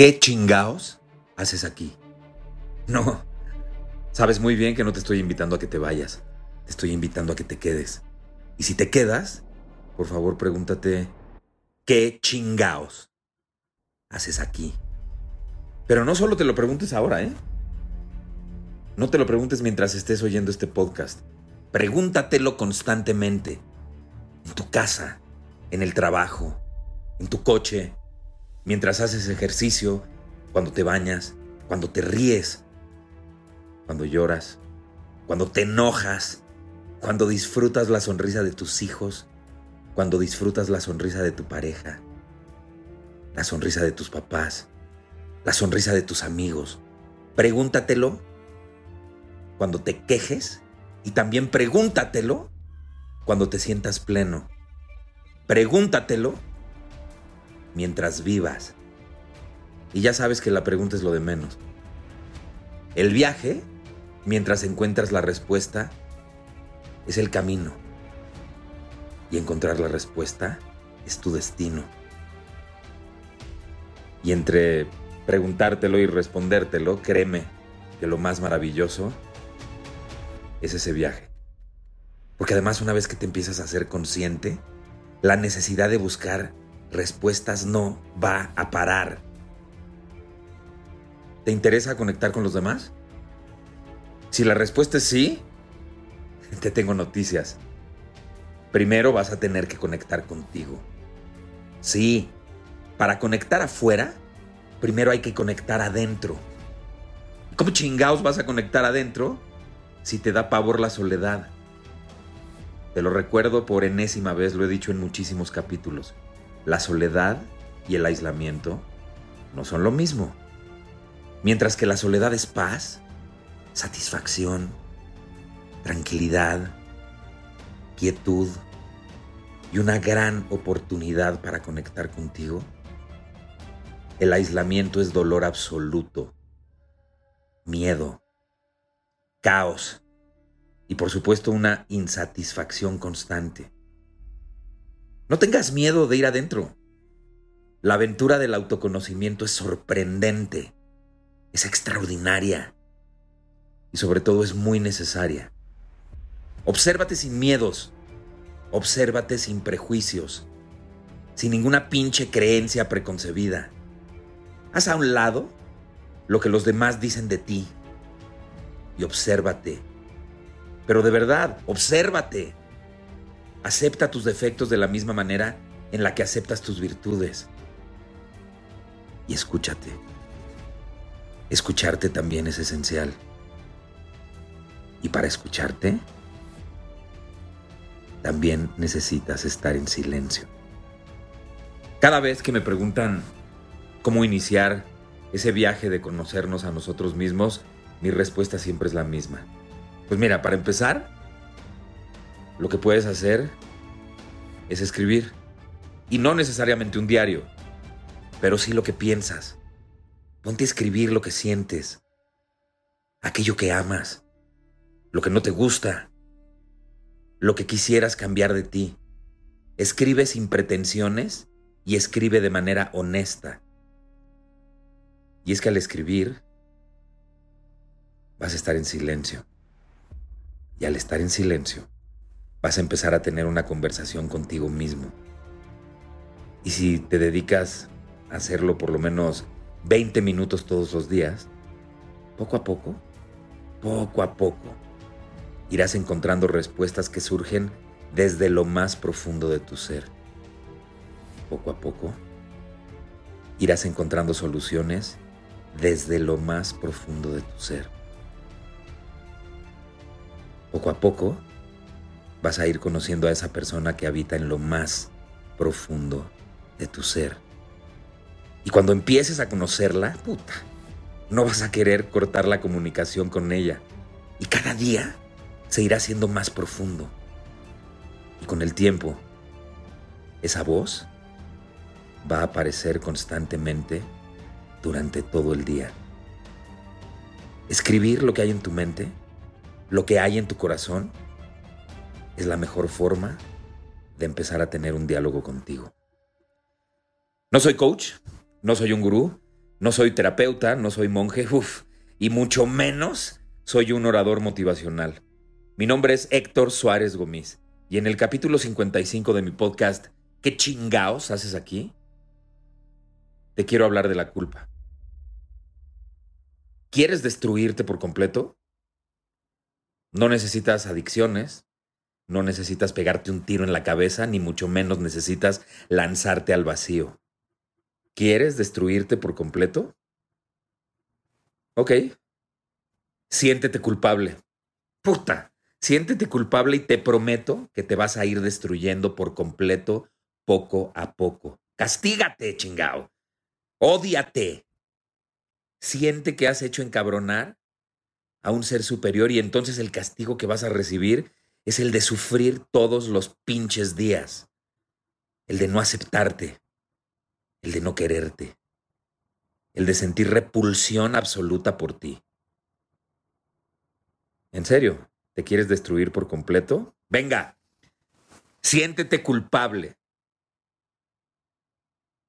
¿Qué chingaos haces aquí? No, sabes muy bien que no te estoy invitando a que te vayas. Te estoy invitando a que te quedes. Y si te quedas, por favor pregúntate, ¿qué chingaos haces aquí? Pero no solo te lo preguntes ahora, ¿eh? No te lo preguntes mientras estés oyendo este podcast. Pregúntatelo constantemente. En tu casa, en el trabajo, en tu coche, mientras haces ejercicio, cuando te bañas, cuando te ríes, cuando lloras, cuando te enojas, cuando disfrutas la sonrisa de tus hijos, cuando disfrutas la sonrisa de tu pareja, la sonrisa de tus papás, la sonrisa de tus amigos. Pregúntatelo cuando te quejes y también pregúntatelo cuando te sientas pleno. Pregúntatelo mientras vivas. Y ya sabes que la pregunta es lo de menos. El viaje, mientras encuentras la respuesta, es el camino. Y encontrar la respuesta es tu destino. Y entre preguntártelo y respondértelo, créeme que lo más maravilloso es ese viaje. Porque además una vez que te empiezas a ser consciente, la necesidad de buscar respuestas no va a parar. ¿Te interesa conectar con los demás? Si la respuesta es sí, te tengo noticias. Primero vas a tener que conectar contigo. Sí, para conectar afuera, primero hay que conectar adentro. ¿Cómo chingaos vas a conectar adentro si te da pavor la soledad? Te lo recuerdo por enésima vez, lo he dicho en muchísimos capítulos. La soledad y el aislamiento no son lo mismo. Mientras que la soledad es paz, satisfacción, tranquilidad, quietud y una gran oportunidad para conectar contigo, el aislamiento es dolor absoluto, miedo, caos y por supuesto una insatisfacción constante. No tengas miedo de ir adentro. La aventura del autoconocimiento es sorprendente, es extraordinaria y sobre todo es muy necesaria. Obsérvate sin miedos, obsérvate sin prejuicios, sin ninguna pinche creencia preconcebida. Haz a un lado lo que los demás dicen de ti y obsérvate. Pero de verdad, obsérvate. Acepta tus defectos de la misma manera en la que aceptas tus virtudes. Y escúchate. Escucharte también es esencial. Y para escucharte, también necesitas estar en silencio. Cada vez que me preguntan cómo iniciar ese viaje de conocernos a nosotros mismos, mi respuesta siempre es la misma. Pues mira, para empezar, lo que puedes hacer es escribir. Y no necesariamente un diario, pero sí lo que piensas. Ponte a escribir lo que sientes, aquello que amas, lo que no te gusta, lo que quisieras cambiar de ti. Escribe sin pretensiones y escribe de manera honesta. Y es que al escribir vas a estar en silencio. Y al estar en silencio vas a empezar a tener una conversación contigo mismo. Y si te dedicas a hacerlo por lo menos 20 minutos todos los días, poco a poco, poco a poco, irás encontrando respuestas que surgen desde lo más profundo de tu ser. Poco a poco, irás encontrando soluciones desde lo más profundo de tu ser. Poco a poco, vas a ir conociendo a esa persona que habita en lo más profundo de tu ser. Y cuando empieces a conocerla, puta, no vas a querer cortar la comunicación con ella. Y cada día se irá haciendo más profundo. Y con el tiempo, esa voz va a aparecer constantemente durante todo el día. Escribir lo que hay en tu mente, lo que hay en tu corazón, es la mejor forma de empezar a tener un diálogo contigo. No soy coach, no soy un gurú, no soy terapeuta, no soy monje, uff, y mucho menos soy un orador motivacional. Mi nombre es Héctor Suárez Gómez y en el capítulo 55 de mi podcast, ¿Qué chingaos haces aquí? Te quiero hablar de la culpa. ¿Quieres destruirte por completo? No necesitas adicciones, no necesitas pegarte un tiro en la cabeza, ni mucho menos necesitas lanzarte al vacío. ¿Quieres destruirte por completo? Ok. Siéntete culpable. Puta, siéntete culpable y te prometo que te vas a ir destruyendo por completo poco a poco. Castígate, chingao. Ódiate. Siente que has hecho encabronar a un ser superior y entonces el castigo que vas a recibir es el de sufrir todos los pinches días. El de no aceptarte. El de no quererte. El de sentir repulsión absoluta por ti. ¿En serio? ¿Te quieres destruir por completo? Venga, siéntete culpable.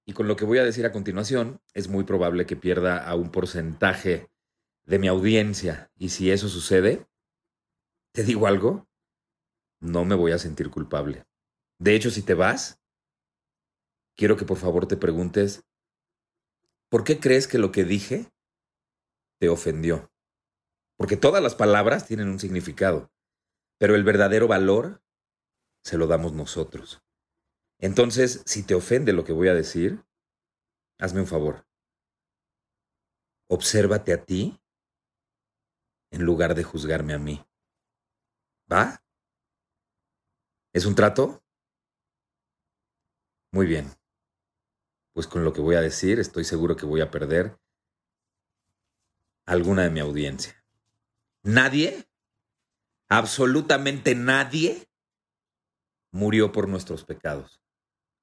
Y con lo que voy a decir a continuación, es muy probable que pierda a un porcentaje de mi audiencia. Y si eso sucede, te digo algo, no me voy a sentir culpable. De hecho, si te vas, quiero que por favor te preguntes, ¿por qué crees que lo que dije te ofendió? Porque todas las palabras tienen un significado, pero el verdadero valor se lo damos nosotros. Entonces, si te ofende lo que voy a decir, hazme un favor. Obsérvate a ti en lugar de juzgarme a mí. ¿Va? ¿Es un trato? Muy bien. Pues con lo que voy a decir, estoy seguro que voy a perder alguna de mi audiencia. Nadie, absolutamente nadie, murió por nuestros pecados.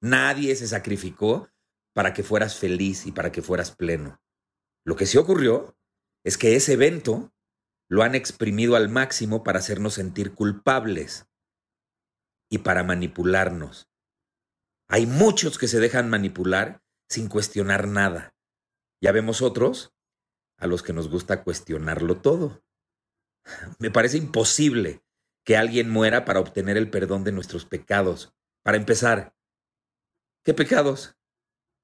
Nadie se sacrificó para que fueras feliz y para que fueras pleno. Lo que sí ocurrió es que ese evento lo han exprimido al máximo para hacernos sentir culpables y para manipularnos. Hay muchos que se dejan manipular sin cuestionar nada. Ya vemos otros a los que nos gusta cuestionarlo todo. Me parece imposible que alguien muera para obtener el perdón de nuestros pecados. Para empezar, ¿Qué pecados?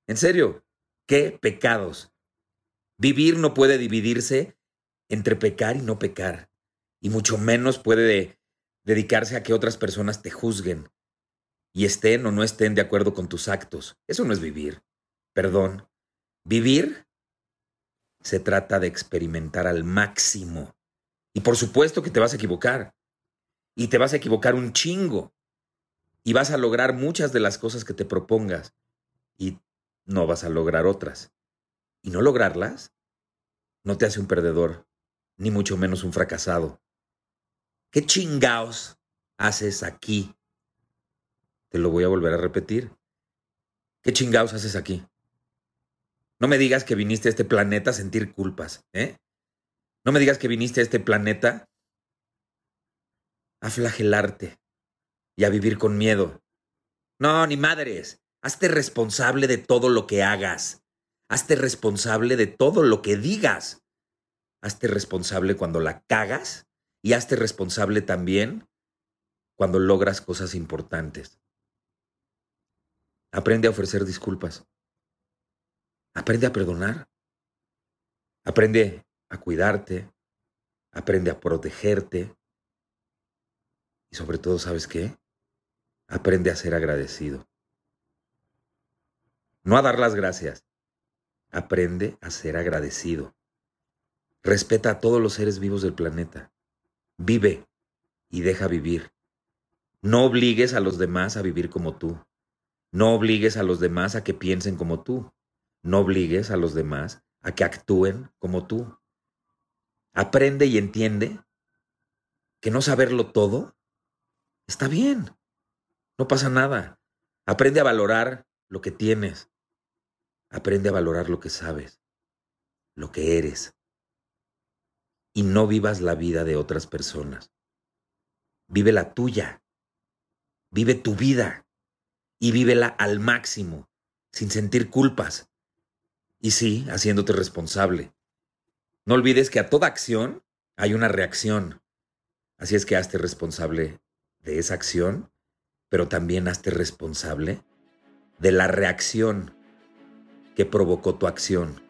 En serio, ¿qué pecados? Vivir no puede dividirse entre pecar y no pecar, y mucho menos puede dedicarse a que otras personas te juzguen y estén o no estén de acuerdo con tus actos. Eso no es vivir. Perdón. Vivir se trata de experimentar al máximo. Y por supuesto que te vas a equivocar. Y te vas a equivocar un chingo y vas a lograr muchas de las cosas que te propongas y no vas a lograr otras. Y no lograrlas no te hace un perdedor, ni mucho menos un fracasado. ¿Qué chingaos haces aquí? Te lo voy a volver a repetir. ¿Qué chingaos haces aquí? No me digas que viniste a este planeta a sentir culpas, ¿eh? No me digas que viniste a este planeta a flagelarte, y a vivir con miedo. No, ni madres. Hazte responsable de todo lo que hagas. Hazte responsable de todo lo que digas. Hazte responsable cuando la cagas y hazte responsable también cuando logras cosas importantes. Aprende a ofrecer disculpas. Aprende a perdonar. Aprende a cuidarte. Aprende a protegerte. Y sobre todo, ¿sabes qué? Aprende a ser agradecido. No a dar las gracias. Aprende a ser agradecido. Respeta a todos los seres vivos del planeta. Vive y deja vivir. No obligues a los demás a vivir como tú. No obligues a los demás a que piensen como tú. No obligues a los demás a que actúen como tú. Aprende y entiende que no saberlo todo está bien. No pasa nada. Aprende a valorar lo que tienes. Aprende a valorar lo que sabes, lo que eres. Y no vivas la vida de otras personas. Vive la tuya. Vive tu vida. Y vívela al máximo, sin sentir culpas. Y sí, haciéndote responsable. No olvides que a toda acción hay una reacción. Así es que hazte responsable de esa acción, pero también hazte responsable de la reacción que provocó tu acción.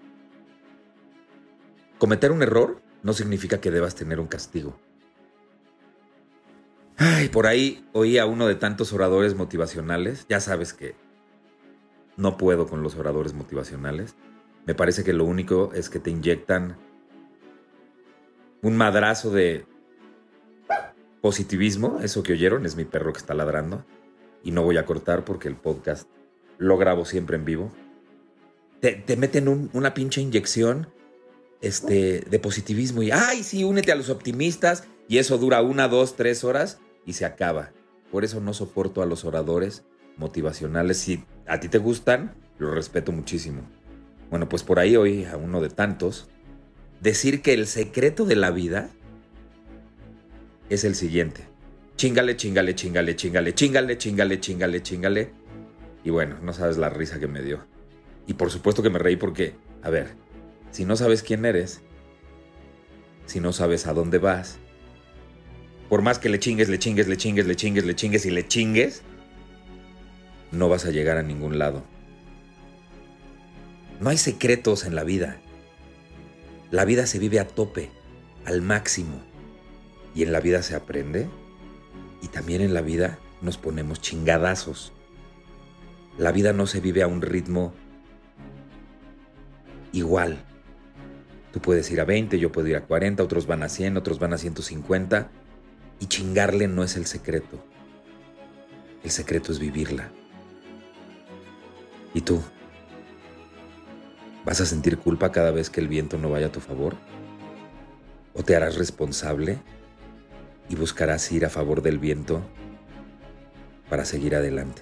Cometer un error no significa que debas tener un castigo. Ay, por ahí oí a uno de tantos oradores motivacionales. Ya sabes que no puedo con los oradores motivacionales. Me parece que lo único es que te inyectan un madrazo de positivismo. Eso que oyeron es mi perro que está ladrando. Y no voy a cortar porque el podcast lo grabo siempre en vivo te, meten una pinche inyección este, de positivismo y, ay, sí, únete a los optimistas y eso dura una, dos, tres horas y se acaba. Por eso no soporto a los oradores motivacionales. Si a ti te gustan, lo respeto muchísimo. Bueno, pues por ahí oí a uno de tantos decir que el secreto de la vida es el siguiente. Chingale, chingale, chingale, chingale, chingale, chingale, chingale, chingale. Y bueno, no sabes la risa que me dio. Y por supuesto que me reí porque, a ver, si no sabes quién eres, si no sabes a dónde vas, por más que le chingues, le chingues, le chingues, le chingues, le chingues y le chingues, no vas a llegar a ningún lado. No hay secretos en la vida. La vida se vive a tope, al máximo. Y en la vida se aprende. Y también en la vida nos ponemos chingadazos. La vida no se vive a un ritmo igual. Tú puedes ir a 20, yo puedo ir a 40, otros van a 100, otros van a 150. Y chingarle no es el secreto. El secreto es vivirla. ¿Y tú? ¿Vas a sentir culpa cada vez que el viento no vaya a tu favor? ¿O te harás responsable y buscarás ir a favor del viento para seguir adelante?